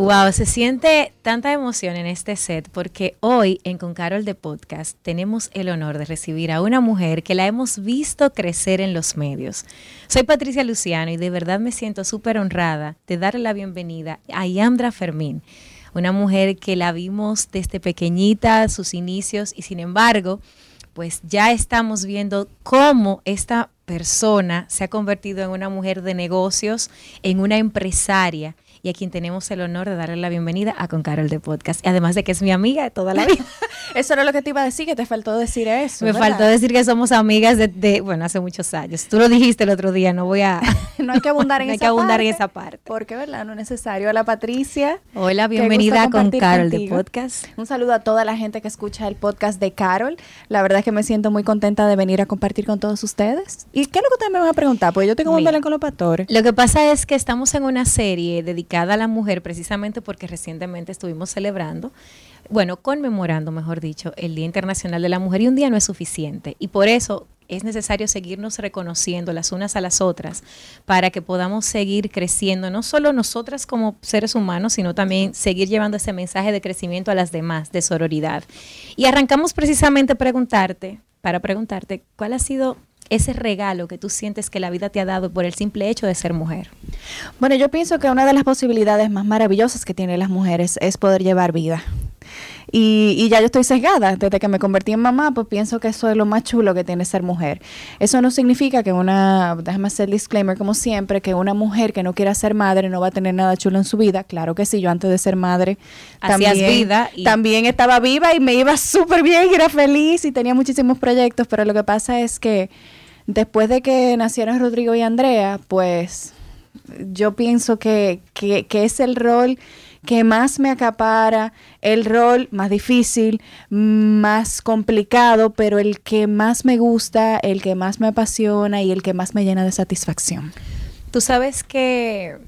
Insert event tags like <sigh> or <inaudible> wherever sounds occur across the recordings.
Wow, se siente tanta emoción en este set porque hoy en Con Carol de Podcast tenemos el honor de recibir a una mujer que la hemos visto crecer en los medios. Soy Patricia Luciano y de verdad me siento súper honrada de darle la bienvenida a Yandra Fermín, una mujer que la vimos desde pequeñita, sus inicios y sin embargo, pues ya estamos viendo cómo esta persona se ha convertido en una mujer de negocios, en una empresaria y a quien tenemos el honor de darle la bienvenida a Con Carol de Podcast. Además de que es mi amiga de toda la vida. <laughs> eso era lo que te iba a decir, que te faltó decir eso. Me faltó decir que somos amigas de, bueno, hace muchos años. Tú lo dijiste el otro día, no voy a... <laughs> no hay que abundar <laughs> en, no hay que abundar en esa parte. Porque, ¿verdad? No es necesario. Hola, Patricia. Hola, bienvenida a Con Carol de Podcast. Un saludo a toda la gente que escucha el podcast de Carol. La verdad es que me siento muy contenta de venir a compartir con todos ustedes. ¿Y qué es lo que ustedes me van a preguntar? Pues yo tengo un con los pastores. Lo que pasa es que estamos en una serie dedicada a la mujer precisamente porque recientemente estuvimos celebrando, bueno, conmemorando, mejor dicho, el Día Internacional de la Mujer y un día no es suficiente. Y por eso es necesario seguirnos reconociendo las unas a las otras para que podamos seguir creciendo, no solo nosotras como seres humanos, sino también seguir llevando ese mensaje de crecimiento a las demás, de sororidad. Y arrancamos precisamente preguntarte, para preguntarte, ¿cuál ha sido ese regalo que tú sientes que la vida te ha dado por el simple hecho de ser mujer? Bueno, yo pienso que una de las posibilidades más maravillosas que tienen las mujeres es poder llevar vida. Y, ya yo estoy sesgada. Desde que me convertí en mamá, pues pienso que eso es lo más chulo que tiene ser mujer. Eso no significa que una, déjame hacer el disclaimer como siempre, que una mujer que no quiera ser madre no va a tener nada chulo en su vida. Claro que sí, yo antes de ser madre también, vida también estaba viva y me iba súper bien y era feliz y tenía muchísimos proyectos, pero lo que pasa es que después de que nacieron Rodrigo y Andrea, pues yo pienso que, que, es el rol que más me acapara, el rol más difícil, más complicado, pero el que más me gusta, el que más me apasiona y el que más me llena de satisfacción. Tú sabes que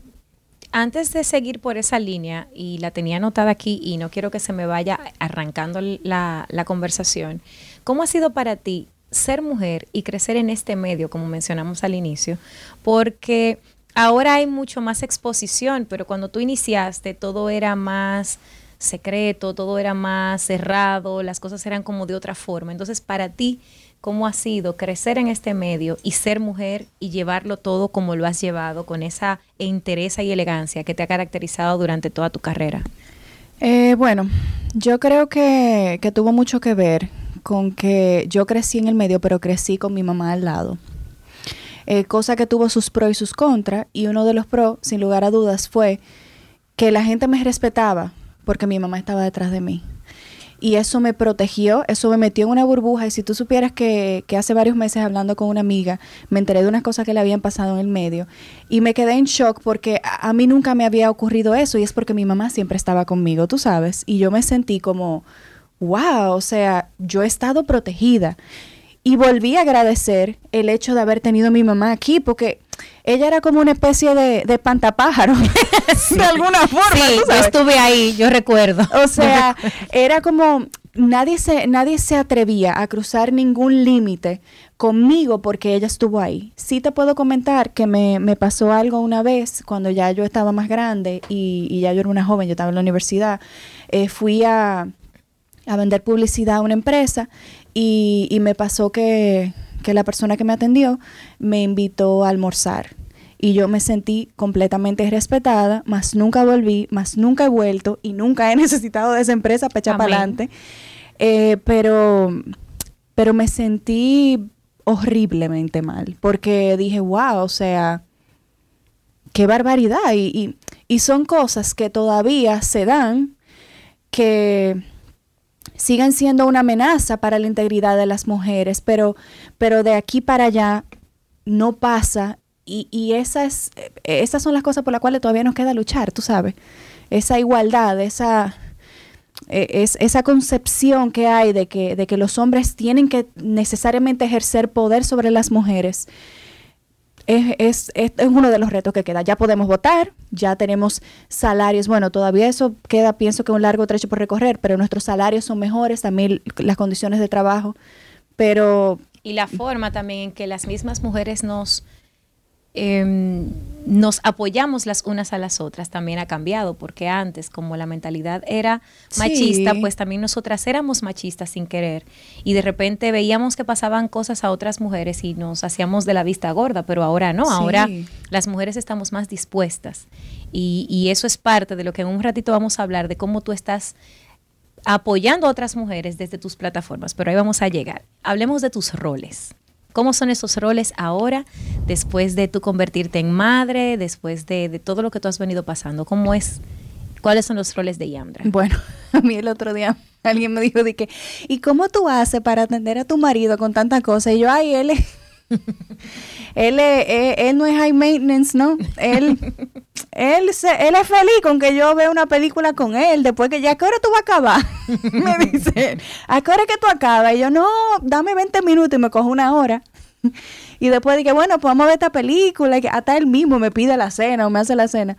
antes de seguir por esa línea, y la tenía anotada aquí y no quiero que se me vaya arrancando la, la conversación, ¿cómo ha sido para ti ser mujer y crecer en este medio, como mencionamos al inicio, porque ahora hay mucho más exposición, pero cuando tú iniciaste todo era más secreto, todo era más cerrado, las cosas eran como de otra forma. Entonces, para ti, ¿cómo ha sido crecer en este medio y ser mujer y llevarlo todo como lo has llevado, con esa entereza y elegancia que te ha caracterizado durante toda tu carrera? Eh, bueno, yo creo que, que tuvo mucho que ver con que yo crecí en el medio, pero crecí con mi mamá al lado. Eh, cosa que tuvo sus pros y sus contras, y uno de los pros, sin lugar a dudas, fue que la gente me respetaba porque mi mamá estaba detrás de mí. Y eso me protegió, eso me metió en una burbuja. Y si tú supieras que, que hace varios meses hablando con una amiga, me enteré de unas cosas que le habían pasado en el medio. Y me quedé en shock porque a, a mí nunca me había ocurrido eso. Y es porque mi mamá siempre estaba conmigo, tú sabes. Y yo me sentí como, wow, o sea, yo he estado protegida. Y volví a agradecer el hecho de haber tenido a mi mamá aquí, porque ella era como una especie de, de pantapájaro, <laughs> de alguna forma. Sí, yo estuve ahí, yo recuerdo. O sea, era como, nadie se, nadie se atrevía a cruzar ningún límite conmigo porque ella estuvo ahí. Sí te puedo comentar que me, me, pasó algo una vez cuando ya yo estaba más grande y, y ya yo era una joven, yo estaba en la universidad. Eh, fui a, a vender publicidad a una empresa y, y me pasó que, que, la persona que me atendió me invitó a almorzar. Y yo me sentí completamente respetada, más nunca volví, más nunca he vuelto y nunca he <laughs> necesitado de esa empresa para echar para adelante. Eh, pero, pero me sentí horriblemente mal, porque dije, wow, o sea, qué barbaridad. Y, y, y son cosas que todavía se dan que siguen siendo una amenaza para la integridad de las mujeres, pero, pero de aquí para allá no pasa y, y esas, esas son las cosas por las cuales todavía nos queda luchar, tú sabes. Esa igualdad, esa, e, es, esa concepción que hay de que, de que los hombres tienen que necesariamente ejercer poder sobre las mujeres es, es, es, uno de los retos que queda. Ya podemos votar, ya tenemos salarios. Bueno, todavía eso queda, pienso que un largo trecho por recorrer, pero nuestros salarios son mejores, también las condiciones de trabajo. Pero. Y la forma también en que las mismas mujeres nos eh, nos apoyamos las unas a las otras también ha cambiado, porque antes, como la mentalidad era machista, pues también nosotras éramos machistas sin querer. Y de repente veíamos que pasaban cosas a otras mujeres y nos hacíamos de la vista gorda, pero ahora no, ahora las mujeres estamos más dispuestas. Y, y eso es parte de lo que en un ratito vamos a hablar, de cómo tú estás apoyando a otras mujeres desde tus plataformas, pero ahí vamos a llegar. Hablemos de tus roles. ¿Cómo son esos roles ahora, después de tú convertirte en madre, después de, todo lo que tú has venido pasando? ¿Cómo es? ¿Cuáles son los roles de Yandra? Bueno, <laughs> a mí el otro día alguien me dijo de que, ¿y cómo tú haces para atender a tu marido con tantas cosas? Y yo, ay, él <laughs> él, él, no es high maintenance, ¿no? Él, <laughs> él, se, él es feliz con que yo vea una película con él, después que ya, ¿a qué hora tú vas a acabar? <laughs> me dice, ¿a qué hora que tú acabas? Y yo, no, dame 20 minutos y me cojo una hora. y después dije, bueno, pues vamos a ver esta película, y hasta él mismo me pide la cena o me hace la cena.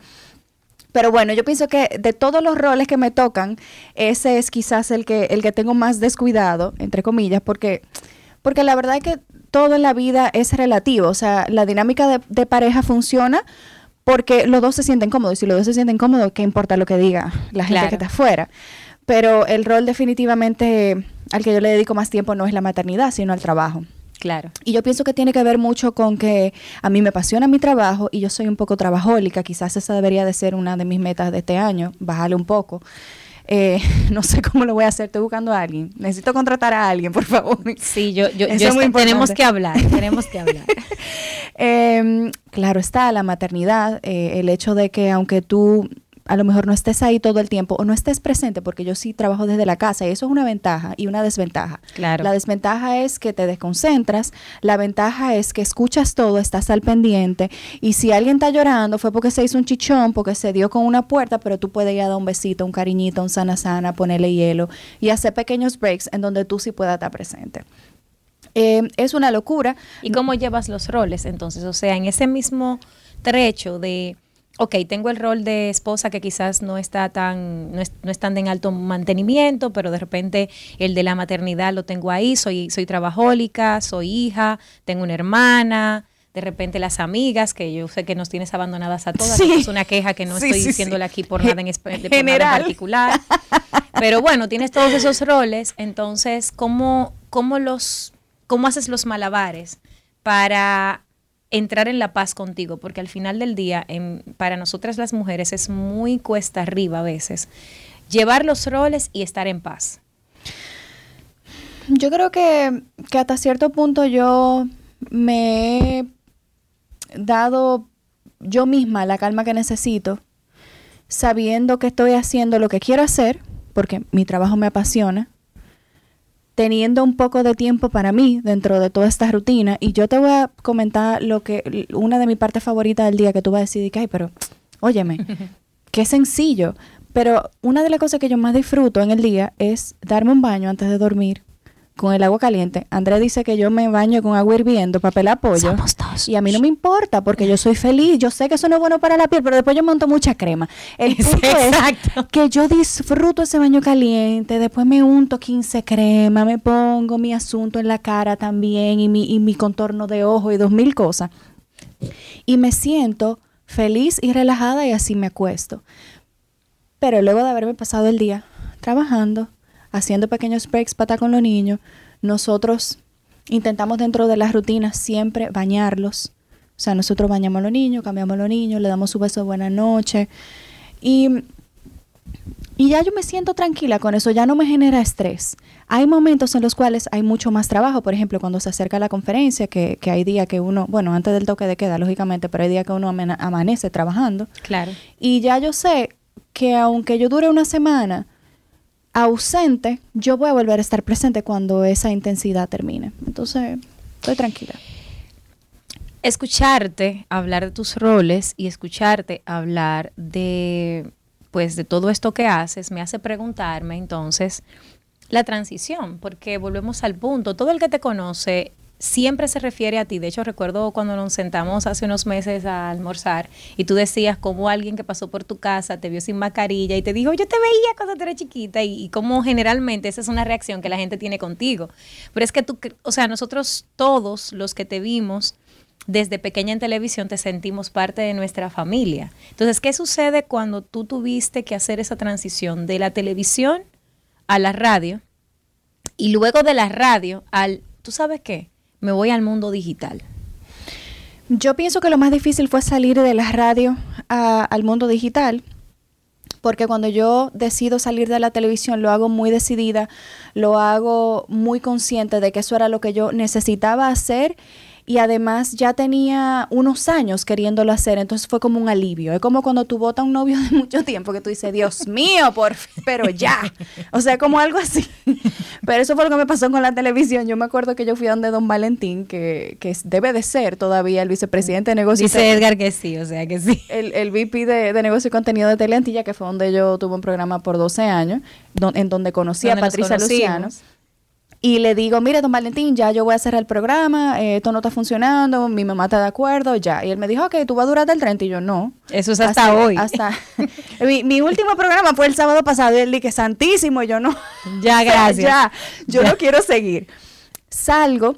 Pero bueno, yo pienso que de todos los roles que me tocan, ese es quizás el que, el que tengo más descuidado, entre comillas, porque, porque la verdad es que todo en la vida es relativo. O sea, la dinámica de, de pareja funciona porque los dos se sienten cómodos. Y si los dos se sienten cómodos, ¿qué importa lo que diga la gente que está afuera? Pero el rol definitivamente al que yo le dedico más tiempo no es la maternidad, sino al trabajo. Claro. Y yo pienso que tiene que ver mucho con que a mí me apasiona mi trabajo y yo soy un poco trabajólica. Quizás esa debería de ser una de mis metas de este año, bajarle un poco. Eh, <laughs> no sé cómo lo voy a hacer, estoy buscando a alguien. Necesito contratar a alguien, por favor. Sí, yo, yo, tenemos que hablar, <laughs> tenemos que hablar. Em, claro está, la maternidad, eh, el hecho de que aunque tú a lo mejor no estés ahí todo el tiempo o no estés presente, porque yo sí trabajo desde la casa y eso es una ventaja y una desventaja. Claro. La desventaja es que te desconcentras, la ventaja es que escuchas todo, estás al pendiente y si alguien está llorando fue porque se hizo un chichón, porque se dio con una puerta, pero tú puedes ir a dar un besito, un cariñito, un sana sana, ponerle hielo y hacer pequeños breaks en donde tú sí puedas estar presente. Eh, es una locura. ¿Y cómo llevas los roles entonces? O sea, en ese mismo trecho de ok, tengo el rol de esposa que quizás no está tan, no es, no tan en alto mantenimiento, pero de repente el de la maternidad lo tengo ahí, soy, soy trabajólica, soy hija, tengo una hermana, de repente las amigas, que yo sé que nos tienes abandonadas a todas, es una queja que no estoy diciéndole aquí por nada en, General. particular. Pero bueno, tienes todos esos roles, entonces, ¿cómo, cómo los, cómo haces los malabares para entrar en la paz contigo, porque al final del día, para nosotras las mujeres es muy cuesta arriba a veces llevar los roles y estar en paz. Yo creo que, que hasta cierto punto yo me he dado yo misma la calma que necesito, sabiendo que estoy haciendo lo que quiero hacer, porque mi trabajo me apasiona, teniendo un poco de tiempo para mí dentro de toda esta rutina. Y yo te voy a comentar lo que, una de mis partes favoritas del día que tú vas a decir, que, ay, pero, óyeme, <laughs> qué sencillo. Pero una de las cosas que yo más disfruto en el día es darme un baño antes de dormir con el agua caliente. Andrés dice que yo me baño con agua hirviendo para pelar pollo. Y a mí no me importa porque yo soy feliz. Yo sé que eso no es bueno para la piel, pero después yo monto mucha crema. El <laughs> punto es que yo disfruto ese baño caliente, después me unto 15 crema, me pongo mi asunto en la cara también y mi, y mi contorno de ojo y dos mil cosas. Y me siento feliz y relajada y así me acuesto. Pero luego de haberme pasado el día trabajando, haciendo pequeños breaks para estar con los niños. Nosotros intentamos dentro de las rutinas siempre bañarlos. O sea, nosotros bañamos a los niños, cambiamos a los niños, le damos su beso de buena noche. Y, y ya yo me siento tranquila con eso, ya no me genera estrés. Hay momentos en los cuales hay mucho más trabajo, por ejemplo, cuando se acerca la conferencia, que, que hay días que uno, bueno, antes del toque de queda, lógicamente, pero hay días que uno amanece trabajando. Claro. Y ya yo sé que aunque yo dure una semana, ausente, yo voy a volver a estar presente cuando esa intensidad termine. Entonces, estoy tranquila. Escucharte hablar de tus roles y escucharte hablar de pues de todo esto que haces me hace preguntarme entonces la transición, porque volvemos al punto, todo el que te conoce siempre se refiere a ti. De hecho, recuerdo cuando nos sentamos hace unos meses a almorzar y tú decías como alguien que pasó por tu casa te vio sin mascarilla y te dijo, yo te veía cuando tú eras chiquita y, y como generalmente esa es una reacción que la gente tiene contigo. Pero es que tú, o sea, nosotros todos los que te vimos desde pequeña en televisión te sentimos parte de nuestra familia. Entonces, ¿qué sucede cuando tú tuviste que hacer esa transición de la televisión a la radio y luego de la radio al, ¿tú sabes qué? Me voy al mundo digital? Yo pienso que lo más difícil fue salir de la radio al mundo digital, porque cuando yo decido salir de la televisión lo hago muy decidida, lo hago muy consciente de que eso era lo que yo necesitaba hacer y además ya tenía unos años queriéndolo hacer, entonces fue como un alivio. Es como cuando tú votas a un novio de <laughs> mucho tiempo que tú dices, Dios mío, por pero ya. O sea, como algo así. <laughs> Pero eso fue lo que me pasó con la televisión. Yo me acuerdo que yo fui a donde Don Valentín, que, que debe de ser todavía el vicepresidente de negocios. Dice Edgar que sí, o sea que sí. <laughs> El, el VP de, de negocio y contenido de Teleantilla, que fue donde yo tuve un programa por 12 años, en donde conocí a Patricia Luciano y le digo, mire, don Valentín, ya yo voy a cerrar el programa, eh, esto no está funcionando, mi mamá está de acuerdo, ya. Y él me dijo, ok, tú vas a durar hasta el 30 y yo no. Eso es hasta, hoy. Hasta <laughs> mi, último programa fue el sábado pasado y él dije, santísimo, y yo no. Ya, <laughs> gracias. ya, yo no quiero seguir. Salgo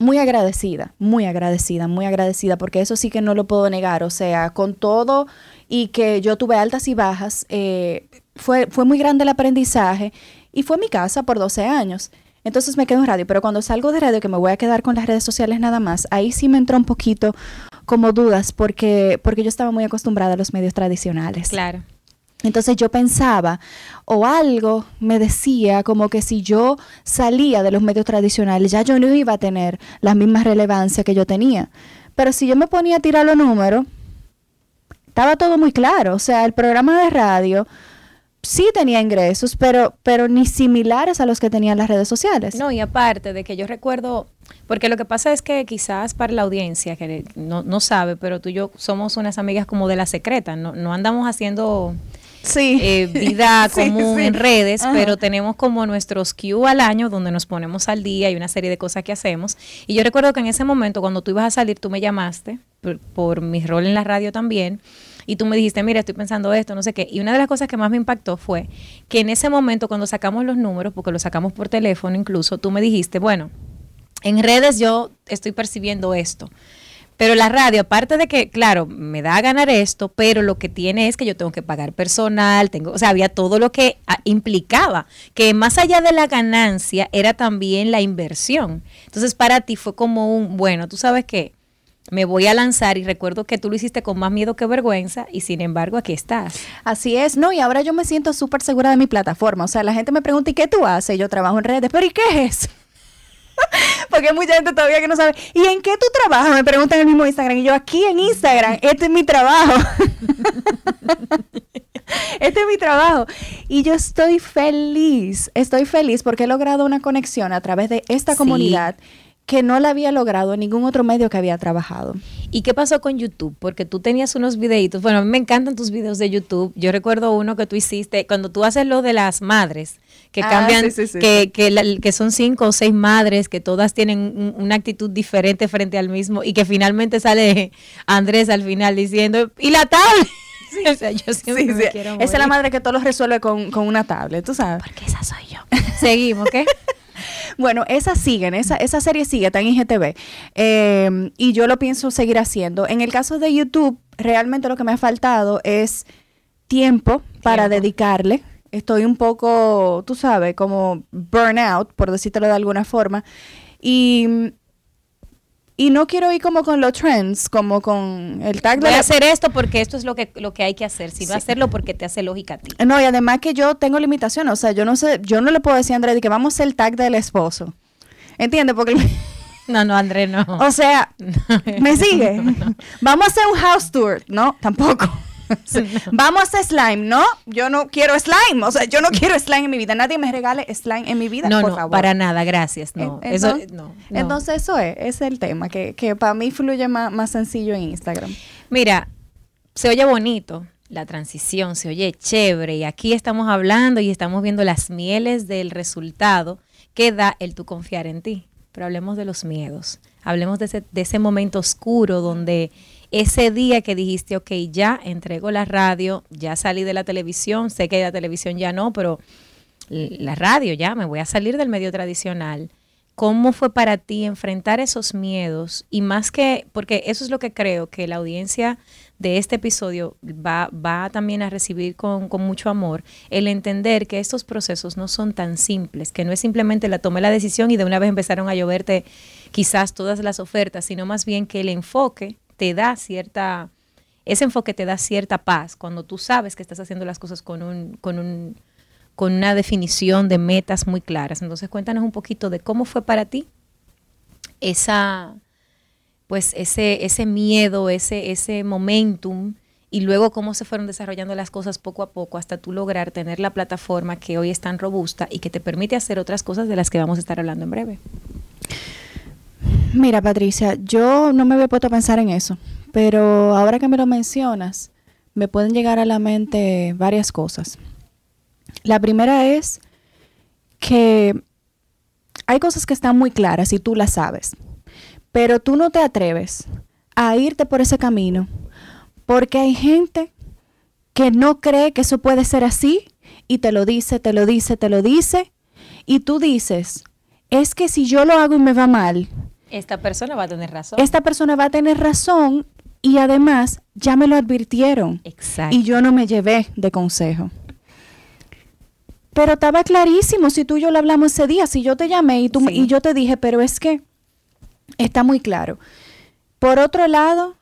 muy agradecida, muy agradecida, muy agradecida, porque eso sí que no lo puedo negar, o sea, con todo y que yo tuve altas y bajas, eh, fue, fue muy grande el aprendizaje y fue mi casa por 12 años. Entonces me quedo en radio, pero cuando salgo de radio, que me voy a quedar con las redes sociales nada más, ahí sí me entró un poquito como dudas, porque, porque yo estaba muy acostumbrada a los medios tradicionales. Claro. Entonces yo pensaba, o algo me decía como que si yo salía de los medios tradicionales, ya yo no iba a tener la misma relevancia que yo tenía. Pero si yo me ponía a tirar los números, estaba todo muy claro. O sea, el programa de radio sí tenía ingresos, pero, pero ni similares a los que tenían las redes sociales. No, y aparte de que yo recuerdo, porque lo que pasa es que quizás para la audiencia que no, no sabe, pero tú y yo somos unas amigas como de la secreta, no, no andamos haciendo sí. Eh, vida <laughs> común en redes, pero tenemos como nuestros Q al año donde nos ponemos al día y una serie de cosas que hacemos. Y yo recuerdo que en ese momento, cuando tú ibas a salir, tú me llamaste por, por mi rol en la radio también y tú me dijiste, mira, estoy pensando esto, no sé qué. Y una de las cosas que más me impactó fue que en ese momento, cuando sacamos los números, porque los sacamos por teléfono incluso, tú me dijiste, bueno, en redes yo estoy percibiendo esto. Pero la radio, aparte de que, claro, me da a ganar esto, pero lo que tiene es que yo tengo que pagar personal, tengo, o sea, había todo lo que ah, implicaba, que más allá de la ganancia era también la inversión. Entonces, para ti fue como un, bueno, tú sabes qué, me voy a lanzar y recuerdo que tú lo hiciste con más miedo que vergüenza y sin embargo aquí estás. Así es, no, y ahora yo me siento súper segura de mi plataforma, o sea, la gente me pregunta, ¿y qué tú haces? Yo trabajo en redes, pero ¿y qué es? <laughs> Porque hay mucha gente todavía que no sabe. ¿Y en qué tú trabajas? Me preguntan en el mismo Instagram. Y yo, aquí en Instagram, este es mi trabajo. <laughs> este es mi trabajo. Y yo estoy feliz, estoy feliz porque he logrado una conexión a través de esta comunidad que no la había logrado en ningún otro medio que había trabajado. ¿Y qué pasó con YouTube? Porque tú tenías unos videitos. Bueno, a mí me encantan tus videos de YouTube. Yo recuerdo uno que tú hiciste cuando tú haces lo de las madres, que ah, cambian, que, que, que, son cinco o seis madres, que todas tienen una actitud diferente frente al mismo y que finalmente sale Andrés al final diciendo, ¿y la tablet? <laughs> o sea, yo siempre me quiero Esa es la madre que todo lo resuelve con, con una tablet, tú sabes. Porque esa soy yo. Seguimos, ¿qué? <laughs> bueno, esa siguen, esa, esa serie sigue, está en IGTV. Eh, y yo lo pienso seguir haciendo. En el caso de YouTube, realmente lo que me ha faltado es tiempo, para dedicarle. Estoy un poco, tú sabes, como burnout, por decírtelo de alguna forma. Y y no quiero ir como con los trends, como con el tag de... Voy a hacer esto porque esto es lo que, lo que hay que hacer, sino hacerlo porque te hace lógica a ti. No, y además que yo tengo limitaciones, o sea, yo no sé, yo no le puedo decir a André que vamos a hacer el tag del esposo. ¿Entiendes? Porque... <laughs> No, no, André, no. O sea, <laughs> ¿me sigue? Vamos a hacer un house tour. No, tampoco. Vamos a slime, ¿no? Yo no quiero slime, o sea, yo no quiero slime en mi vida. Nadie me regale slime en mi vida, no, por no, favor. para nada, gracias. No, eso, no, Entonces eso es, es el tema, que, que para mí fluye más, más sencillo en Instagram. Mira, se oye bonito, la transición se oye chévere y aquí estamos hablando y estamos viendo las mieles del resultado que da el tú confiar en ti. pero hablemos de los miedos. Hablemos de ese, de ese momento oscuro donde ese día que dijiste, ok, ya entrego la radio, ya salí de la televisión, sé que la televisión ya no, pero la radio ya, me voy a salir del medio tradicional. ¿Cómo fue para ti enfrentar esos miedos? Y más que, porque eso es lo que creo que la audiencia de este episodio va, va también a recibir con, con, mucho amor, el entender que estos procesos no son tan simples, que no es simplemente la tomé la decisión y de una vez empezaron a lloverte quizás todas las ofertas, sino más bien que el enfoque te da cierta, ese enfoque te da cierta paz cuando tú sabes que estás haciendo las cosas con un, con un con una definición de metas muy claras. Entonces, cuéntanos un poquito de cómo fue para ti esa, pues ese, ese miedo, ese, ese momentum y luego cómo se fueron desarrollando las cosas poco a poco hasta tú lograr tener la plataforma que hoy es tan robusta y que te permite hacer otras cosas de las que vamos a estar hablando en breve. Mira, Patricia, yo no me había puesto a pensar en eso, pero ahora que me lo mencionas, me pueden llegar a la mente varias cosas. La primera es que hay cosas que están muy claras y tú las sabes, pero tú no te atreves a irte por ese camino porque hay gente que no cree que eso puede ser así y te lo dice, te lo dice, te lo dice y tú dices, es que si yo lo hago y me va mal, esta persona va a tener razón. Esta persona va a tener razón y además ya me lo advirtieron. Exacto. Y yo no me llevé de consejo. Pero estaba clarísimo, si tú y yo lo hablamos ese día, si yo te llamé y, tú, y yo te dije, pero es que está muy claro. Por otro lado,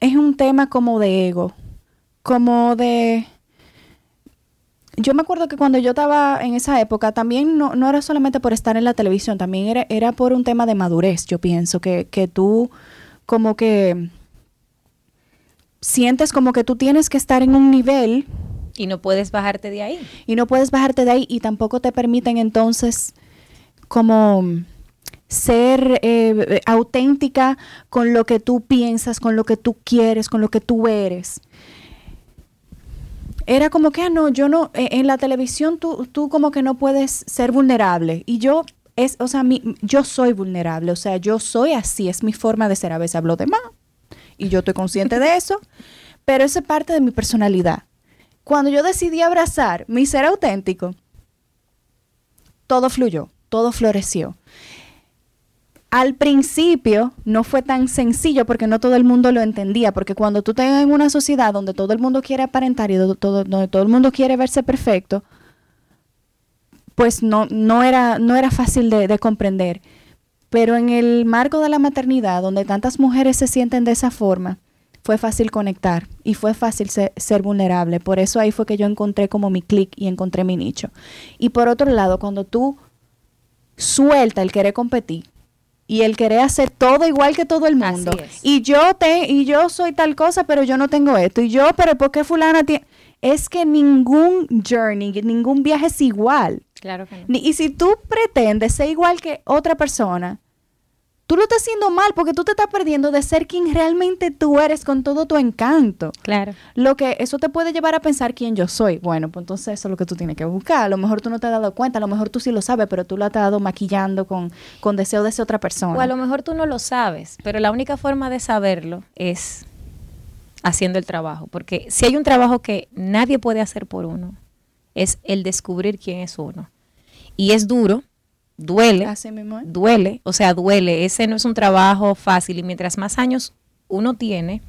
es un tema como de ego, como de... Yo me acuerdo que cuando yo estaba en esa época, también no, no era solamente por estar en la televisión, también era, era por un tema de madurez, yo pienso, que, que tú como que sientes como que tú tienes que estar en un nivel y no puedes bajarte de ahí. Y no puedes bajarte de ahí y tampoco te permiten entonces como ser eh, auténtica con lo que tú piensas, con lo que tú quieres, con lo que tú eres. Era como que, ah, no, yo no, eh, en la televisión tú, tú como que no puedes ser vulnerable. Y yo, es, o sea, mi, yo soy vulnerable, o sea, yo soy así, es mi forma de ser. A veces hablo de más y yo estoy consciente de eso, <laughs> pero eso es parte de mi personalidad cuando yo decidí abrazar mi ser auténtico, todo fluyó, todo floreció. Al principio no fue tan sencillo porque no todo el mundo lo entendía, porque cuando tú estás en una sociedad donde todo el mundo quiere aparentar y donde todo, el mundo quiere verse perfecto, pues no, no, era, no era fácil de, de comprender. Pero en el marco de la maternidad, donde tantas mujeres se sienten de esa forma, fue fácil conectar y fue fácil ser, vulnerable. Por eso ahí fue que yo encontré como mi clic y encontré mi nicho. Y por otro lado, cuando tú suelta el querer competir y el querer hacer todo igual que todo el mundo. Y yo te y yo soy tal cosa, pero yo no tengo esto. Y yo, pero ¿por qué fulana tiene? Es que ningún journey, ningún viaje es igual. Claro que no. Y si tú pretendes ser igual que otra persona, tú lo estás haciendo mal porque tú te estás perdiendo de ser quien realmente tú eres con todo tu encanto. Claro. Lo que eso te puede llevar a pensar quién yo soy. Bueno, pues entonces eso es lo que tú tienes que buscar. A lo mejor tú no te has dado cuenta, a lo mejor tú sí lo sabes, pero tú lo has estado maquillando con, con deseo de ser otra persona. O a lo mejor tú no lo sabes, pero la única forma de saberlo es haciendo el trabajo. Porque si hay un trabajo que nadie puede hacer por uno, es el descubrir quién es uno. Y es duro, duele, duele, o sea, duele. Ese no es un trabajo fácil y mientras más años uno tiene,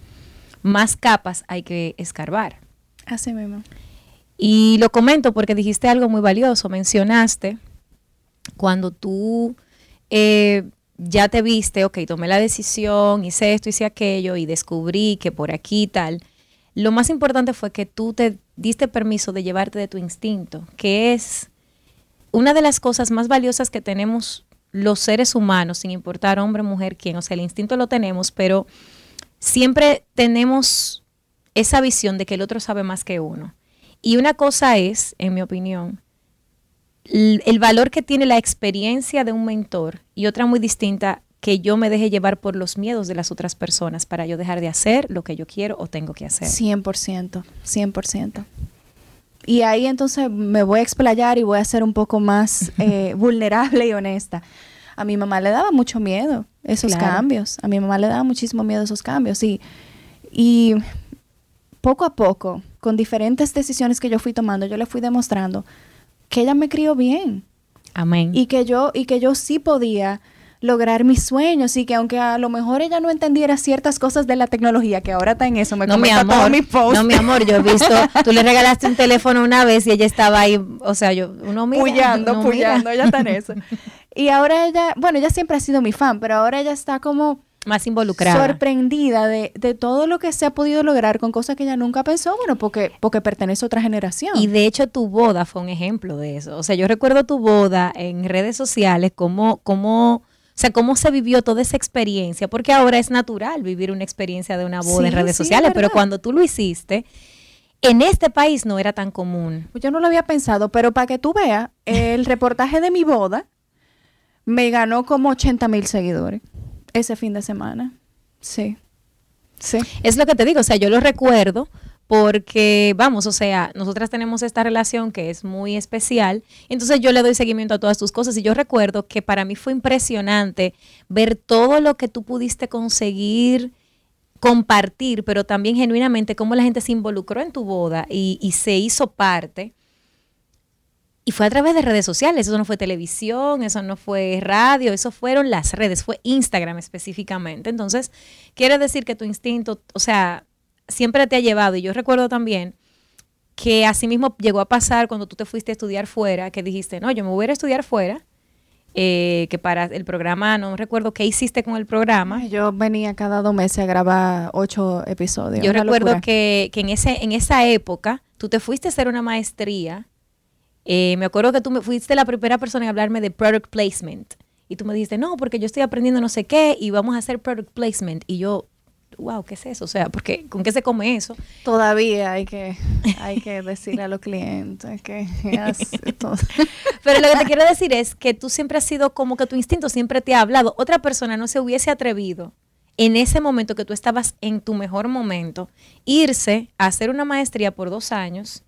más capas hay que escarbar. Así mismo. Y lo comento porque dijiste algo muy valioso, mencionaste cuando tú eh, ya te viste, ok, tomé la decisión, hice esto, hice aquello y descubrí que por aquí tal. Lo más importante fue que tú te diste permiso de llevarte de tu instinto, que es una de las cosas más valiosas que tenemos los seres humanos, sin importar hombre, mujer, quién, o sea, el instinto lo tenemos, pero siempre tenemos esa visión de que el otro sabe más que uno. Y una cosa es, en mi opinión, el valor que tiene la experiencia de un mentor y otra muy distinta que yo me deje llevar por los miedos de las otras personas para yo dejar de hacer lo que yo quiero o tengo que hacer. 100%, 100%. Y ahí entonces me voy a explayar y voy a ser un poco más <laughs> eh, vulnerable y honesta. a mi mamá le daba mucho miedo esos Claro. cambios. A mi mamá le daba muchísimo miedo esos cambios. Y, y poco a poco, con diferentes decisiones que yo fui tomando, yo le fui demostrando que ella me crió bien Amén. y que yo y que yo sí podía lograr mis sueños y que aunque a lo mejor ella no entendiera ciertas cosas de la tecnología que ahora está en eso me no, mi amor, todos mis posts no, mi amor, yo he visto, <laughs> tú le regalaste un teléfono una vez y ella estaba ahí, o sea, yo, uno mira. puyando, uno mira. puyando, ella está en eso. <laughs> Y ahora ella, bueno, ella siempre ha sido mi fan, pero ahora ella está como Más involucrada. sorprendida de, de todo lo que se ha podido lograr con cosas que ella nunca pensó, bueno, porque, porque pertenece a otra generación. Y de hecho tu boda fue un ejemplo de eso. O sea, yo recuerdo tu boda en redes sociales, cómo, cómo, o sea, cómo se vivió toda esa experiencia, porque ahora es natural vivir una experiencia de una boda en redes sí, sociales, es pero cuando tú lo hiciste, en este país no era tan común. Yo no lo había pensado, pero para que tú veas, el <laughs> reportaje de mi boda me ganó como 80 mil seguidores ese fin de semana. Sí. Sí. Es lo que te digo, o sea, yo lo recuerdo porque, vamos, o sea, nosotras tenemos esta relación que es muy especial, entonces yo le doy seguimiento a todas tus cosas y yo recuerdo que para mí fue impresionante ver todo lo que tú pudiste conseguir compartir, pero también genuinamente cómo la gente se involucró en tu boda y, se hizo parte. Y fue a través de redes sociales, eso no fue televisión, eso no fue radio, eso fueron las redes, fue Instagram específicamente. Entonces, quiere decir que tu instinto, o sea, siempre te ha llevado. Y yo recuerdo también que así mismo llegó a pasar cuando tú te fuiste a estudiar fuera, que dijiste, no, yo me voy a ir a estudiar fuera, eh, que para el programa, no recuerdo qué hiciste con el programa. Yo venía cada dos meses a grabar ocho episodios. Yo recuerdo que, que en, ese, en esa época tú te fuiste a hacer una maestría. Eh, me acuerdo que tú me fuiste la primera persona en hablarme de product placement. Y tú me dijiste, no, porque yo estoy aprendiendo no sé qué y vamos a hacer product placement. Y yo, wow, ¿qué es eso? O sea, porque ¿con qué se come eso? Todavía hay que, hay que decirle a los clientes que <laughs> todo. Pero lo que te quiero decir es que tú siempre has sido como que tu instinto siempre te ha hablado. Otra persona no se hubiese atrevido en ese momento que tú estabas en tu mejor momento, irse a hacer una maestría por dos años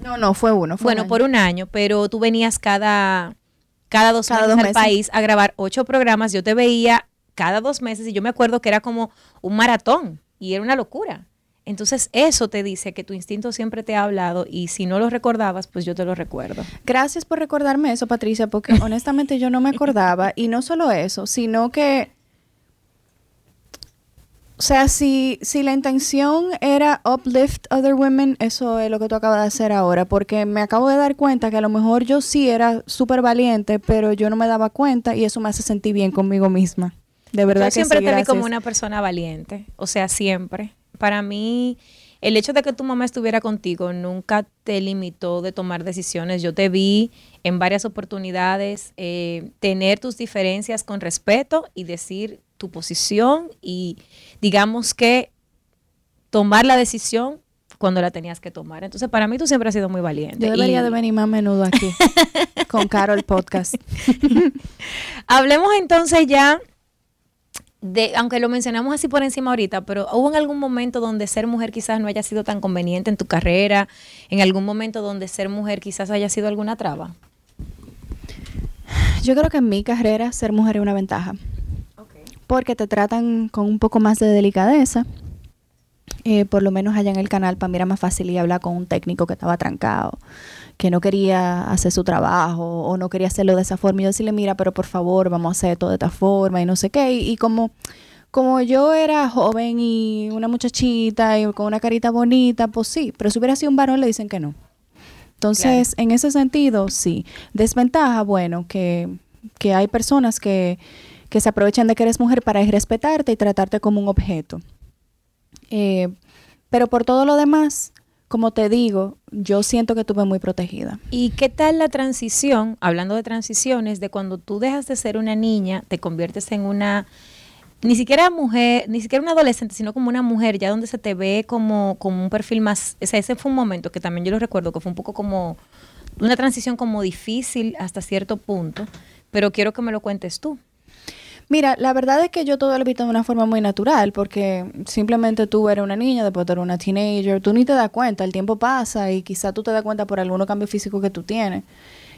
No, no, fue uno. Fue bueno, un por un año, pero tú venías cada, cada dos Cada meses dos al meses. país a grabar ocho programas. Yo te veía cada dos meses y yo me acuerdo que era como un maratón y era una locura. Entonces eso te dice que tu instinto siempre te ha hablado y si no lo recordabas, pues yo te lo recuerdo. Gracias por recordarme eso, Patricia, porque <laughs> honestamente yo no me acordaba. Y no solo eso, sino que. O sea, si, si la intención era uplift other women, eso es lo que tú acabas de hacer ahora, porque me acabo de dar cuenta que a lo mejor yo sí era súper valiente, pero yo no me daba cuenta y eso me hace sentir bien conmigo misma. De verdad Yo que siempre sí, te vi como una persona valiente, o sea, siempre. Para mí, el hecho de que tu mamá estuviera contigo nunca te limitó de tomar decisiones. Yo te vi en varias oportunidades eh, tener tus diferencias con respeto y decir tu posición y digamos que tomar la decisión cuando la tenías que tomar. Entonces, para mí tú siempre has sido muy valiente. Yo debería Y de venir más a menudo aquí <laughs> con Carol Podcast. <laughs> Hablemos entonces ya de, aunque lo mencionamos así por encima ahorita, pero hubo en algún momento donde ser mujer quizás no haya sido tan conveniente en tu carrera, en algún momento donde ser mujer quizás haya sido alguna traba. Yo creo que en mi carrera ser mujer es una ventaja. Porque te tratan con un poco más de delicadeza. Eh, por lo menos allá en el canal, para mí era más fácil ir a hablar con un técnico que estaba trancado, que no quería hacer su trabajo o no quería hacerlo de esa forma. Y yo decirle, mira, pero por favor, vamos a hacer todo de esta forma y no sé qué. Y, y como, como yo era joven y una muchachita y con una carita bonita, pues sí. Pero si hubiera sido un varón, le dicen que no. Entonces, en ese sentido, sí. Desventaja, bueno, que, que hay personas que, que se aprovechan de que eres mujer para irrespetarte y tratarte como un objeto. Eh, pero por todo lo demás, como te digo, yo siento que estuve muy protegida. ¿Y qué tal la transición, hablando de transiciones, de cuando tú dejas de ser una niña, te conviertes en una, ni siquiera mujer, ni siquiera una adolescente, sino como una mujer, ya donde se te ve como, como un perfil más, o sea, ese fue un momento que también yo lo recuerdo, que fue un poco como una transición como difícil hasta cierto punto, pero quiero que me lo cuentes tú. Mira, la verdad es que yo todo lo he visto de una forma muy natural, porque simplemente tú eres una niña, después tú eres una teenager, tú ni te das cuenta, el tiempo pasa y quizá tú te das cuenta por algunos cambios físicos que tú tienes.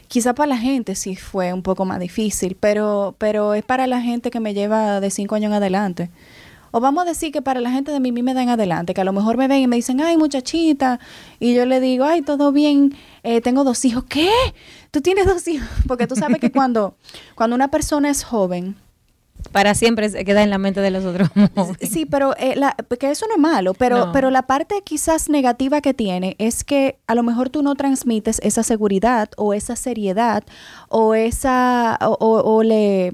Quizá para la gente sí fue un poco más difícil, pero, pero es para la gente que me lleva de cinco años en adelante. O vamos a decir que para la gente de mí me dan adelante, que a lo mejor me ven y me dicen, ay muchachita, y yo le digo, ay, todo bien, eh, tengo dos hijos. ¿Qué? ¿Tú tienes dos hijos? Porque tú sabes que cuando, cuando una persona es joven, para siempre se queda en la mente de los otros. Sí, pero eh, la, porque eso no es malo, pero, pero la parte quizás negativa que tiene es que a lo mejor tú no transmites esa seguridad o esa seriedad o esa o le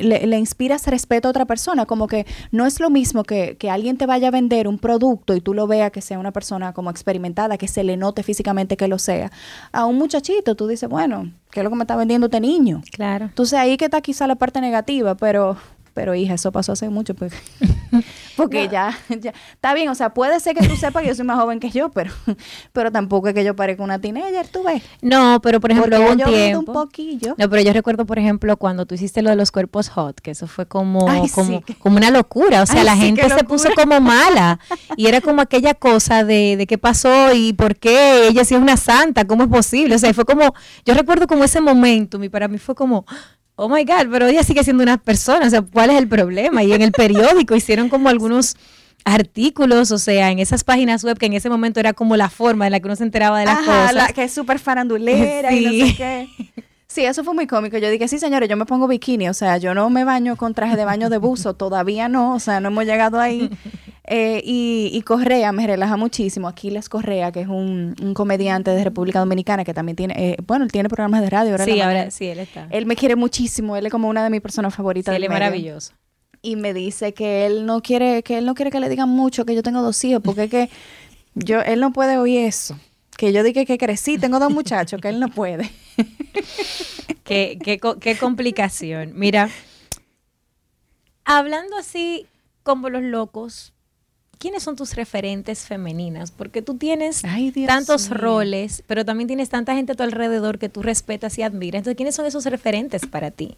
le, inspiras respeto a otra persona, como que no es lo mismo que, que, alguien te vaya a vender un producto y tú lo veas que sea una persona como experimentada, que se le note físicamente que lo sea. A un muchachito tú dices, bueno, ¿qué es lo que me está vendiendo este niño? Claro. Entonces ahí que está quizá la parte negativa, pero pero hija, eso pasó hace mucho, pues. <laughs> porque ya, ya, está bien, o sea, puede ser que tú sepas que yo soy más joven que yo, pero, pero tampoco es que yo parezca una teenager, tú ves. No, pero por ejemplo, hubo un tiempo. un poquillo. No, pero yo recuerdo, por ejemplo, cuando tú hiciste lo de los cuerpos hot, que eso fue como, como, como una locura, o sea, la gente se puso como mala y era como aquella cosa de, de qué pasó y por qué ella sí es una santa, cómo es posible, o sea, fue como, yo recuerdo como ese momento, y para mí fue como oh my God, pero ella sigue siendo una persona, o sea, ¿cuál es el problema? Y en el periódico hicieron como algunos artículos, o sea, en esas páginas web que en ese momento era como la forma en la que uno se enteraba de las cosas. La que es súper farandulera y no sé qué. Sí, eso fue muy cómico. Yo dije, sí, señores, yo me pongo bikini, o sea, yo no me baño con traje de baño de buzo, todavía no, o sea, no hemos llegado ahí. Eh, y, Correa me relaja muchísimo. Aquiles Correa, que es un, comediante de República Dominicana que también tiene, eh, bueno, él tiene programas de radio. Ahora sí, ahora sí, él está. Él me quiere muchísimo, él es como una de mis personas favoritas. Sí, él es maravilloso. Y me dice que él no quiere, que él no quiere que le digan mucho que yo tengo dos hijos, porque es que yo, él no puede oír eso. Que yo dije que crecí, tengo dos muchachos, que él no puede. <laughs> qué, qué, qué complicación. Mira, hablando así como los locos, ¿quiénes son tus referentes femeninas? Porque tú tienes tantos roles, pero también tienes tanta gente a tu alrededor que tú respetas y admiras. Entonces, ¿quiénes son esos referentes para ti?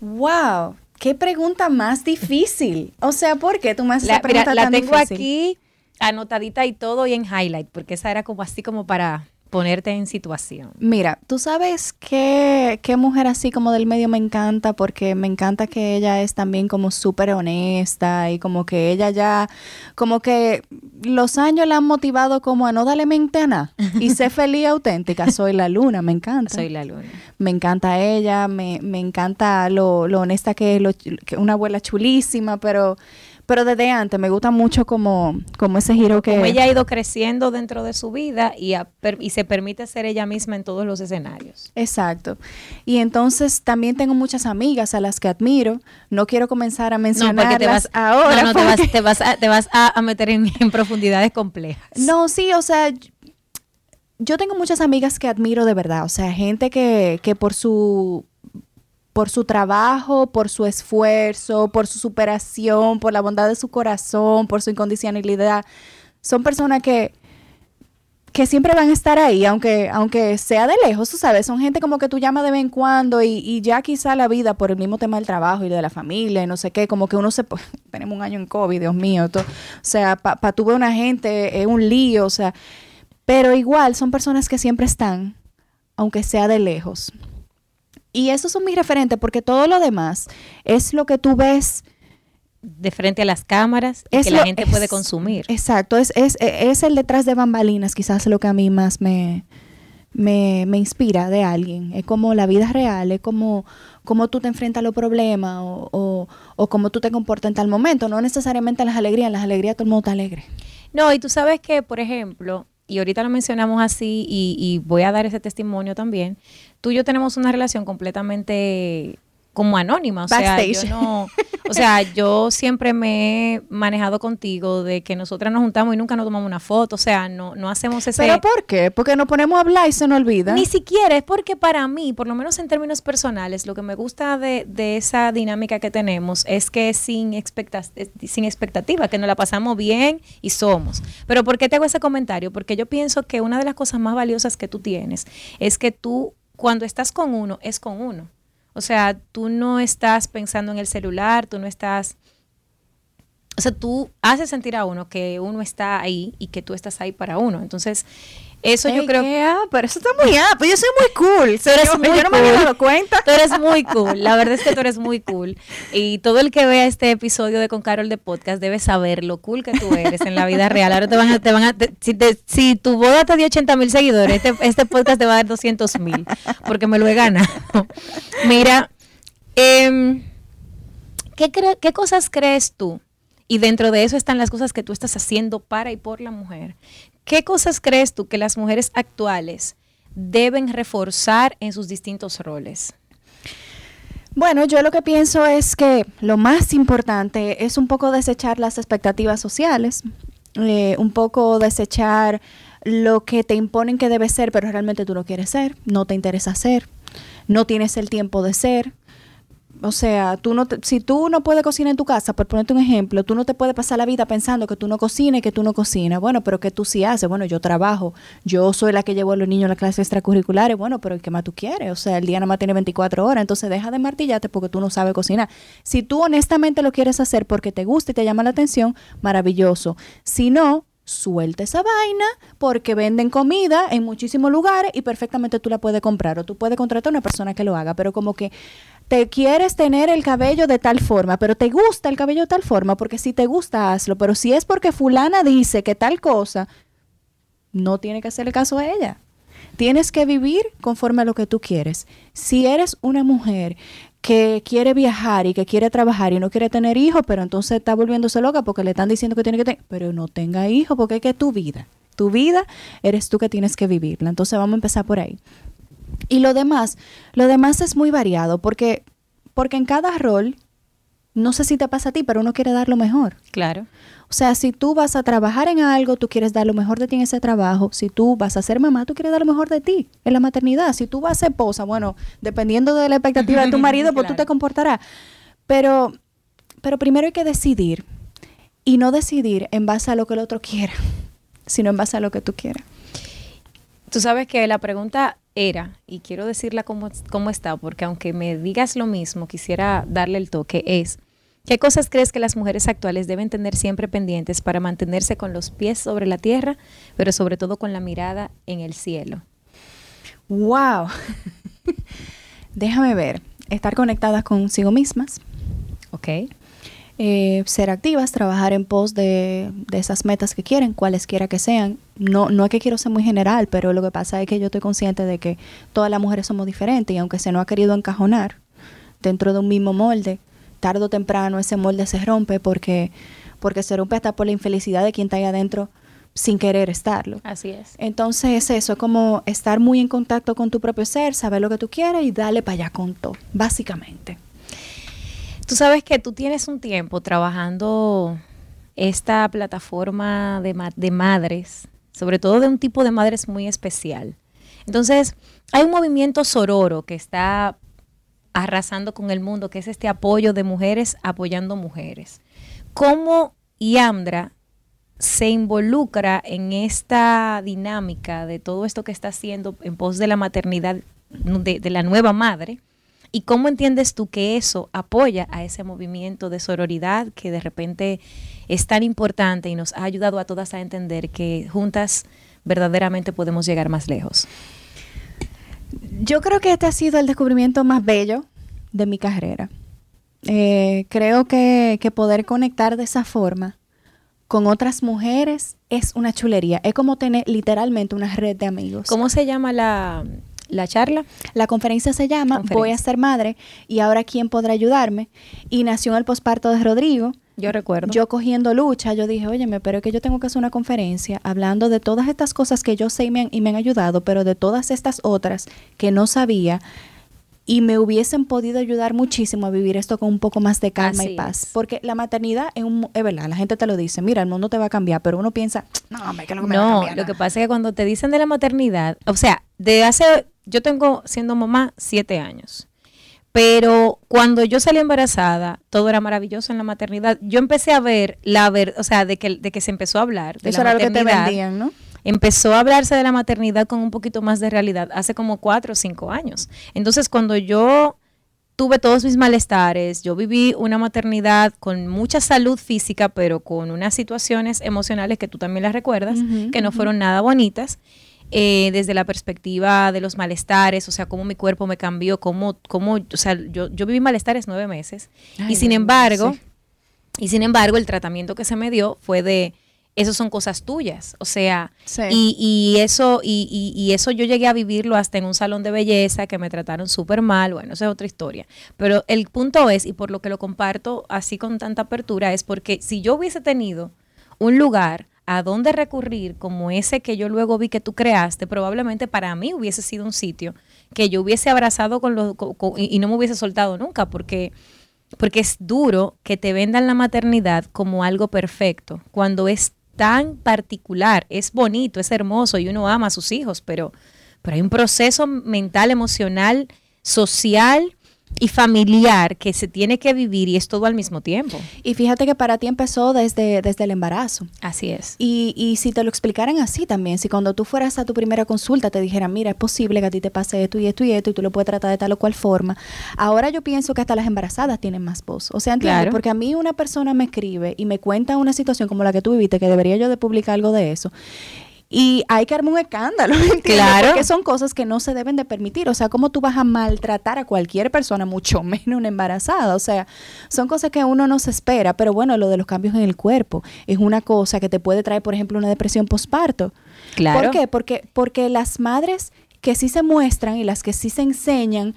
¡Wow! ¡Qué pregunta más difícil! O sea, ¿por qué tú me haces la, pregunta La tengo aquí anotadita y todo y en highlight, porque esa era como así como para ponerte en situación. Mira, tú sabes qué, qué mujer así como del medio me encanta, porque me encanta que ella es también como súper honesta y como que ella ya, como que los años la han motivado como a no darle mente a nada y ser <laughs> feliz auténtica. Soy la luna, me encanta. Soy la luna. Me encanta ella, me, me encanta lo, lo honesta que es, lo, que una abuela chulísima, pero pero desde antes me gusta mucho como, como ese giro que... Como ella ha ido creciendo dentro de su vida y, y se permite ser ella misma en todos los escenarios. Exacto. Y entonces también tengo muchas amigas a las que admiro. No quiero comenzar a mencionarlas te vas, ahora. No, no, te, vas, te vas, a, te vas a, meter en, en profundidades complejas. No, sí, o sea, yo tengo muchas amigas que admiro de verdad, o sea, gente que, que por su por su trabajo, por su esfuerzo, por su superación, por la bondad de su corazón, por su incondicionalidad. Son personas que, que siempre van a estar ahí, aunque, aunque sea de lejos, tú sabes, son gente como que tú llamas de vez en cuando y, ya quizá la vida por el mismo tema del trabajo y de la familia y no sé qué, como que uno se... <laughs> Tenemos un año en COVID, Dios mío, o sea, para pa tu ver una gente es un lío, o sea, pero igual son personas que siempre están, aunque sea de lejos. Y esos son mis referentes porque todo lo demás es lo que tú ves de frente a las cámaras que la gente puede consumir. Exacto, es, es, es, el detrás de bambalinas, quizás lo que a mí más me, me, inspira de alguien. Es como la vida real, es como, como tú te enfrentas a los problemas o, o, o cómo tú te comportas en tal momento, no necesariamente en las alegrías, en las alegrías todo el mundo está alegre. No, y tú sabes que, por ejemplo, y ahorita lo mencionamos así y, y voy a dar ese testimonio también, tú y yo tenemos una relación completamente como anónima. O sea, yo no, o sea, yo siempre me he manejado contigo de que nosotras nos juntamos y nunca nos tomamos una foto. O sea, no, no hacemos ese. ¿Pero por qué? Porque nos ponemos a hablar y se nos olvida. Ni siquiera, es porque para mí, por lo menos en términos personales, lo que me gusta de, de esa dinámica que tenemos es que sin, expecta sin expectativa, que nos la pasamos bien y somos. Pero ¿por qué te hago ese comentario? Porque yo pienso que una de las cosas más valiosas que tú tienes es que tú cuando estás con uno, es con uno. O sea, tú no estás pensando en el celular, tú no estás o sea, tú haces sentir a uno que uno está ahí y que tú estás ahí para uno. Entonces, eso yo creo que... Ah, pero eso está muy <laughs> ah, pues yo soy muy cool. Tú eres muy yo no me había dado cuenta. Tú eres muy cool. La verdad es que tú eres muy cool. Y todo el que vea este episodio de Con Carol de Podcast debe saber lo cool que tú eres en la vida real. Ahora te van a... Te van a si, si, tu boda te dio 80 mil seguidores, este, este podcast te va a dar 200 mil. Porque me lo he ganado. <laughs> Mira, eh, ¿qué, ¿qué cosas crees tú? Y dentro de eso están las cosas que tú estás haciendo para y por la mujer. ¿Qué cosas crees tú que las mujeres actuales deben reforzar en sus distintos roles? Bueno, yo lo que pienso es que lo más importante es un poco desechar las expectativas sociales, eh, un poco desechar lo que te imponen que debe ser, pero realmente tú no quieres ser, no te interesa ser, no tienes el tiempo de ser, o sea, tú no si tú no puedes cocinar en tu casa, por ponerte un ejemplo, tú no te puedes pasar la vida pensando que tú no cocinas y que tú no cocinas. Bueno, pero que tú sí haces. Bueno, yo trabajo, yo soy la que llevo a los niños a las clases extracurriculares. Bueno, pero ¿qué más tú quieres? O sea, el día nada más tiene 24 horas, entonces deja de martillarte porque tú no sabes cocinar. Si tú honestamente lo quieres hacer porque te gusta y te llama la atención, maravilloso. Si no, suelta esa vaina porque venden comida en muchísimos lugares y perfectamente tú la puedes comprar o tú puedes contratar a una persona que lo haga, pero como que te quieres tener el cabello de tal forma, pero te gusta el cabello de tal forma, porque si te gusta, hazlo. Pero si es porque fulana dice que tal cosa, no tiene que hacerle caso a ella. Tienes que vivir conforme a lo que tú quieres. Si eres una mujer que quiere viajar y que quiere trabajar y no quiere tener hijos, pero entonces está volviéndose loca porque le están diciendo que tiene que tener, pero no tenga hijos porque es que tu vida, tu vida eres tú que tienes que vivirla. Entonces vamos a empezar por ahí. Y lo demás, lo demás es muy variado porque, porque en cada rol, no sé si te pasa a ti, pero uno quiere dar lo mejor. Claro. O sea, si tú vas a trabajar en algo, tú quieres dar lo mejor de ti en ese trabajo. Si tú vas a ser mamá, tú quieres dar lo mejor de ti en la maternidad. Si tú vas a ser esposa, bueno, dependiendo de la expectativa de tu <laughs> marido, pues tú te comportarás. Pero, pero primero hay que decidir. Y no decidir en base a lo que el otro quiera, sino en base a lo que tú quieras. Tú sabes que la pregunta era, y quiero decirla como, cómo está, porque aunque me digas lo mismo, quisiera darle el toque, es, ¿qué cosas crees que las mujeres actuales deben tener siempre pendientes para mantenerse con los pies sobre la tierra, pero sobre todo con la mirada en el cielo? ¡Wow! <laughs> Déjame ver, estar conectadas consigo mismas. Ok eh, ser activas, trabajar en pos de, esas metas que quieren, cualesquiera que sean. No, no es que quiero ser muy general, pero lo que pasa es que yo estoy consciente de que todas las mujeres somos diferentes y aunque se nos ha querido encajonar dentro de un mismo molde, tarde o temprano ese molde se rompe porque, porque se rompe hasta por la infelicidad de quien está ahí adentro sin querer estarlo. Así es. Entonces eso, es como estar muy en contacto con tu propio ser, saber lo que tú quieres y darle para allá con todo, básicamente. Tú sabes que tú tienes un tiempo trabajando esta plataforma de, de madres, sobre todo de un tipo de madres muy especial. Entonces, hay un movimiento sororo que está arrasando con el mundo, que es este apoyo de mujeres apoyando mujeres. ¿Cómo Yamdra se involucra en esta dinámica de todo esto que está haciendo en pos de la maternidad de la nueva madre? ¿Y cómo entiendes tú que eso apoya a ese movimiento de sororidad que de repente es tan importante y nos ha ayudado a todas a entender que juntas verdaderamente podemos llegar más lejos? Yo creo que este ha sido el descubrimiento más bello de mi carrera. Eh, creo que, que poder conectar de esa forma con otras mujeres es una chulería. Es como tener literalmente una red de amigos. ¿Cómo se llama la, la charla. La conferencia se llama Voy a ser madre y ahora quién podrá ayudarme. Y nació en el posparto de Rodrigo. Yo recuerdo. Yo cogiendo lucha, yo dije, óyeme, pero es que yo tengo que hacer una conferencia hablando de todas estas cosas que yo sé y me han, y me han ayudado, pero de todas estas otras que no sabía y me hubiesen podido ayudar muchísimo a vivir esto con un poco más de calma y paz. Porque la maternidad es, un, es verdad, la gente te lo dice, mira, el mundo te va a cambiar, pero uno piensa, no, me, que no, me va a cambiar lo que pasa es que cuando te dicen de la maternidad, o sea, de hace, yo tengo siendo mamá siete años. Pero cuando yo salí embarazada, todo era maravilloso en la maternidad. Yo empecé a ver la ver, o sea, de que, de que se empezó a hablar de Eso la era Lo que te vendían, ¿no? empezó a hablarse de la maternidad con un poquito más de realidad hace como cuatro o cinco años. Entonces, cuando yo tuve todos mis malestares, yo viví una maternidad con mucha salud física, pero con unas situaciones emocionales que tú también las recuerdas, que no fueron nada bonitas. Eh, desde la perspectiva de los malestares, o sea, cómo mi cuerpo me cambió, cómo, cómo o sea, yo, yo viví malestares nueve meses. y sin embargo, y sin embargo, el tratamiento que se me dio fue de, eso son cosas tuyas. O sea, y, y, eso, y, y, eso yo llegué a vivirlo hasta en un salón de belleza que me trataron súper mal. Bueno, esa es otra historia. Pero el punto es, y por lo que lo comparto así con tanta apertura, es porque si yo hubiese tenido un lugar a dónde recurrir como ese que yo luego vi que tú creaste, probablemente para mí hubiese sido un sitio que yo hubiese abrazado con los, y, no me hubiese soltado nunca, porque porque es duro que te vendan la maternidad como algo perfecto, cuando es tan particular, es bonito, es hermoso y uno ama a sus hijos, pero, pero hay un proceso mental, emocional, social y familiar que se tiene que vivir y es todo al mismo tiempo. Y fíjate que para ti empezó desde, desde el embarazo. Así es. Y, y si te lo explicaran así también, si cuando tú fueras a tu primera consulta te dijeran, mira, es posible que a ti te pase esto y esto y esto y tú lo puedes tratar de tal o cual forma, ahora yo pienso que hasta las embarazadas tienen más voz. O sea, entiendes, porque a mí una persona me escribe y me cuenta una situación como la que tú viviste, que debería yo de publicar algo de eso y hay que armar un escándalo, <laughs> Claro. Porque son cosas que no se deben de permitir. O sea, ¿cómo tú vas a maltratar a cualquier persona, mucho <laughs> menos una embarazada? O sea, son cosas que uno no se espera. Pero bueno, lo de los cambios en el cuerpo es una cosa que te puede traer, por ejemplo, una depresión postparto. Claro. ¿Por qué? Porque, porque las madres que sí se muestran y las que sí se enseñan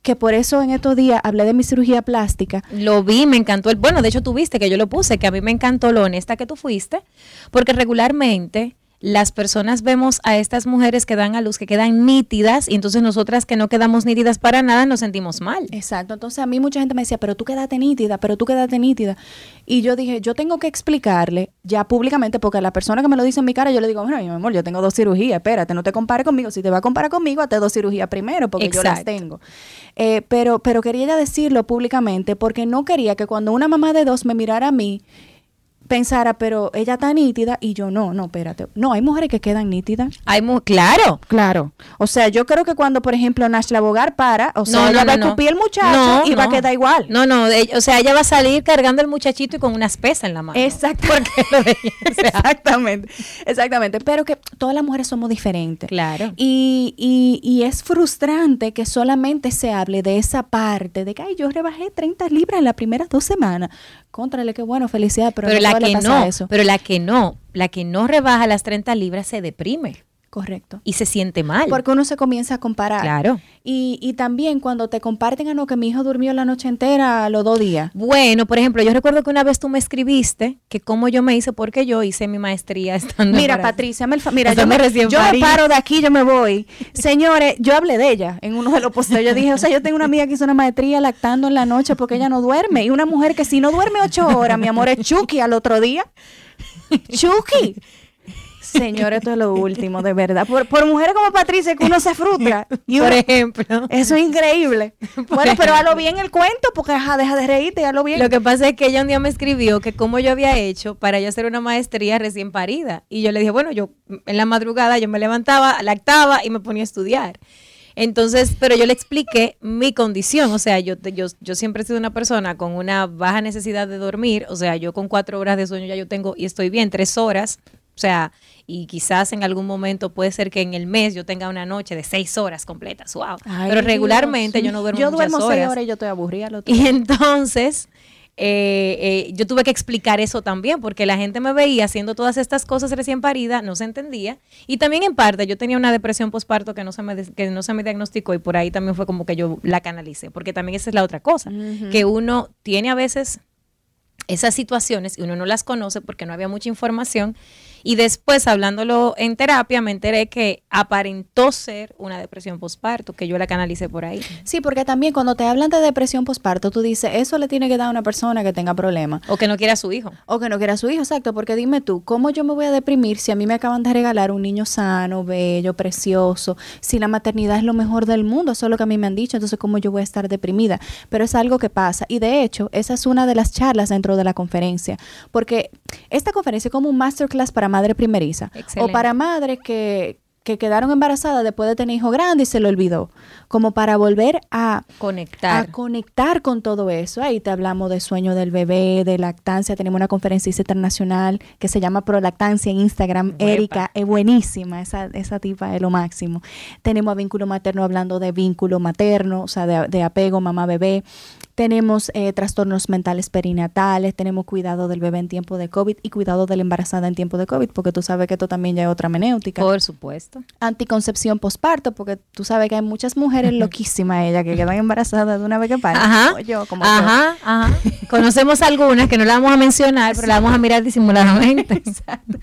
que por eso en estos días hablé de mi cirugía plástica. Lo vi, me encantó. El, bueno, de hecho tuviste que yo lo puse, que a mí me encantó lo honesta que tú fuiste, porque regularmente las personas vemos a estas mujeres que dan a luz, que quedan nítidas, y entonces nosotras que no quedamos nítidas para nada nos sentimos mal. Exacto, entonces a mí mucha gente me decía, pero tú quédate nítida, pero tú quédate nítida. Y yo dije, yo tengo que explicarle ya públicamente, porque a la persona que me lo dice en mi cara, yo le digo, bueno, mi amor, yo tengo dos cirugías, espérate, no te compare conmigo, si te va a comparar conmigo, hazte dos cirugías primero, porque yo las tengo. Eh, pero, pero quería ya decirlo públicamente, porque no quería que cuando una mamá de dos me mirara a mí, pensara, pero ella está nítida y yo no, no, espérate. No, hay mujeres que quedan nítidas. Hay muy claro. Claro. O sea, yo creo que cuando, por ejemplo, Nash Bogar para, o sea, ella va a escupir el muchacho y va a quedar igual. No, no, o sea, ella va a salir cargando el muchachito y con unas pesas en la mano. Exactamente. exactamente. Exactamente. Pero que todas las mujeres somos diferentes. Claro. Y, y, y es frustrante que solamente se hable de esa parte de que, ay, yo rebajé 30 libras en las primeras dos semanas. Contrale, qué bueno, felicidad, pero, pero la que no, pero la que no, la que no rebaja las 30 libras se deprime. Correcto. Y se siente mal. Porque uno se comienza a comparar. Claro. Y, y también cuando te comparten a no que mi hijo durmió la noche entera los dos días. Bueno, por ejemplo, yo recuerdo que una vez tú me escribiste que cómo yo me hice porque yo hice mi maestría estando Mira, Patricia, me, mira, yo, me, yo me paro de aquí, yo me voy. <laughs> Señores, yo hablé de ella en uno de los posteos. Yo dije, o sea, yo tengo una amiga que hizo una maestría lactando en la noche porque ella no duerme. Y una mujer que si no duerme ocho horas, mi amor, es Chucky al otro día. Chucky. Señor, esto es lo último, de verdad. Por, mujeres como Patricia, que uno se frustra. <laughs> por ejemplo. Eso es increíble. <laughs> bueno, pero hazlo bien el cuento, porque deja de reírte, hazlo bien. Lo que pasa es que ella un día me escribió que cómo yo había hecho para yo hacer una maestría recién parida. Y yo le dije, bueno, yo en la madrugada yo me levantaba, lactaba y me ponía a estudiar. Entonces, pero yo le expliqué mi condición, o sea, yo, yo, yo siempre he sido una persona con una baja necesidad de dormir, o sea, yo con cuatro horas de sueño ya yo tengo y estoy bien, tres horas, o sea, y quizás en algún momento puede ser que en el mes yo tenga una noche de seis horas completas, wow. Pero regularmente yo no duermo Yo duermo seis horas y yo estoy aburrida. <laughs> y entonces eh, eh, yo tuve que explicar eso también, porque la gente me veía haciendo todas estas cosas recién parida, no se entendía. Y también en parte yo tenía una depresión postparto que no se me, que no se me diagnosticó y por ahí también fue como que yo la canalicé, porque también esa es la otra cosa, que uno tiene a veces esas situaciones y uno no las conoce porque no había mucha información y después, hablándolo en terapia, me enteré que aparentó ser una depresión posparto, que yo la canalicé por ahí. Sí, porque también cuando te hablan de depresión posparto, tú dices, eso le tiene que dar a una persona que tenga problemas. O que no quiera a su hijo. O que no quiera a su hijo, exacto. Porque dime tú, ¿cómo yo me voy a deprimir si a mí me acaban de regalar un niño sano, bello, precioso? Si la maternidad es lo mejor del mundo, eso es lo que a mí me han dicho, entonces ¿cómo yo voy a estar deprimida? Pero es algo que pasa. Y de hecho, esa es una de las charlas dentro de la conferencia. Porque esta conferencia es como un masterclass para madre primeriza. O para madre que, que quedaron embarazadas después de tener hijo grande y se lo olvidó, como para volver a conectar. a conectar. con todo eso. Ahí te hablamos de sueño del bebé, de lactancia, tenemos una conferencia internacional que se llama Prolactancia en Instagram, Erika, es buenísima, esa, esa tipa es lo máximo. Tenemos a vínculo materno hablando de vínculo materno, o sea, de, de apego mamá-bebé tenemos eh, trastornos mentales perinatales, tenemos cuidado del bebé en tiempo de COVID y cuidado de la embarazada en tiempo de COVID, porque tú sabes que esto también ya es otra menéutica. Por supuesto. Anticoncepción posparto, porque tú sabes que hay muchas mujeres <laughs> loquísimas ellas que quedan embarazadas de una vez que paran. Ajá. yo, como ajá, ajá. <laughs> Conocemos algunas que no la vamos a mencionar, pero la vamos a mirar disimuladamente. <laughs> Exacto.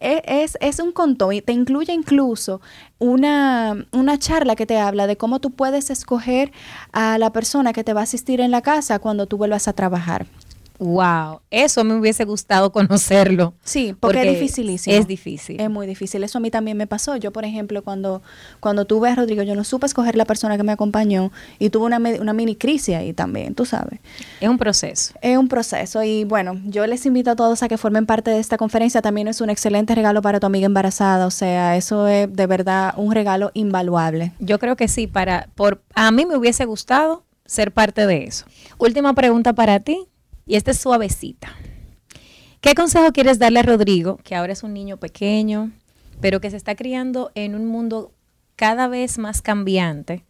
Es, es, es un contón y te incluye incluso una, una charla que te habla de cómo tú puedes escoger a la persona que te va a asistir en la casa cuando tú vuelvas a trabajar. Wow, eso me hubiese gustado conocerlo. Sí, porque, es dificilísimo. Es difícil. Es muy difícil. Eso a mí también me pasó. Yo, por ejemplo, cuando, cuando tuve a Rodrigo, yo no supe escoger la persona que me acompañó y tuve una, una mini crisis ahí también, tú sabes. Es un proceso. Es un proceso y bueno, yo les invito a todos a que formen parte de esta conferencia. También es un excelente regalo para tu amiga embarazada. O sea, eso es de verdad un regalo invaluable. Yo creo que sí, para, por, a mí me hubiese gustado ser parte de eso. Última pregunta para ti, y esta es suavecita. ¿Qué consejo quieres darle a Rodrigo, que ahora es un niño pequeño, pero que se está criando en un mundo cada vez más cambiante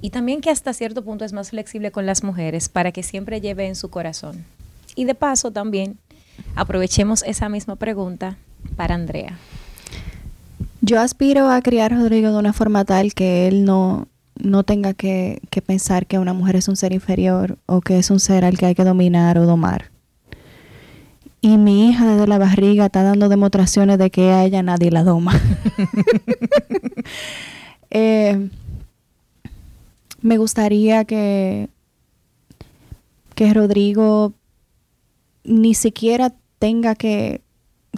y también que hasta cierto punto es más flexible con las mujeres para que siempre lleve en su corazón? Y de paso también aprovechemos esa misma pregunta para Andrea. Yo aspiro a criar a Rodrigo de una forma tal que él no, no tenga que, que pensar que una mujer es un ser inferior o que es un ser al que hay que dominar o domar. Y mi hija desde la barriga está dando demostraciones de que a ella nadie la doma. <laughs> Eh, me gustaría que, que Rodrigo ni siquiera tenga que,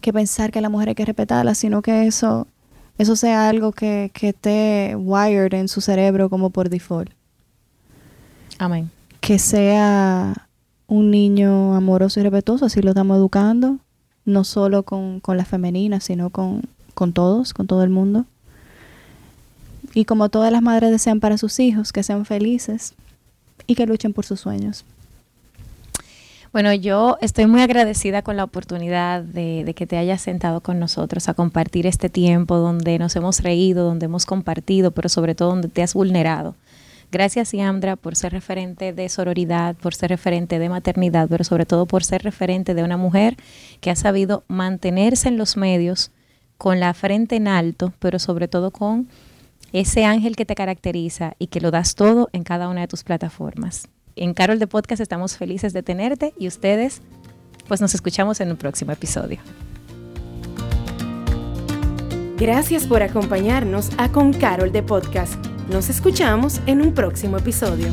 que pensar que la mujer hay que respetarla, sino que eso, eso sea algo que, que esté wired en su cerebro como por default. Amén. Que sea un niño amoroso y respetuoso, así lo estamos educando, no solo con, con las femeninas, sino con, con todos, con todo el mundo. Y como todas las madres desean para sus hijos, que sean felices y que luchen por sus sueños. Bueno, yo estoy muy agradecida con la oportunidad de, de, que te hayas sentado con nosotros a compartir este tiempo donde nos hemos reído, donde hemos compartido, pero sobre todo donde te has vulnerado. Gracias, Yandra, por ser referente de sororidad, por ser referente de maternidad, pero sobre todo por ser referente de una mujer que ha sabido mantenerse en los medios con la frente en alto, pero sobre todo con ese ángel que te caracteriza y que lo das todo en cada una de tus plataformas. En Carol de Podcast estamos felices de tenerte y ustedes, pues nos escuchamos en un próximo episodio. Gracias por acompañarnos a Con Carol de Podcast. Nos escuchamos en un próximo episodio.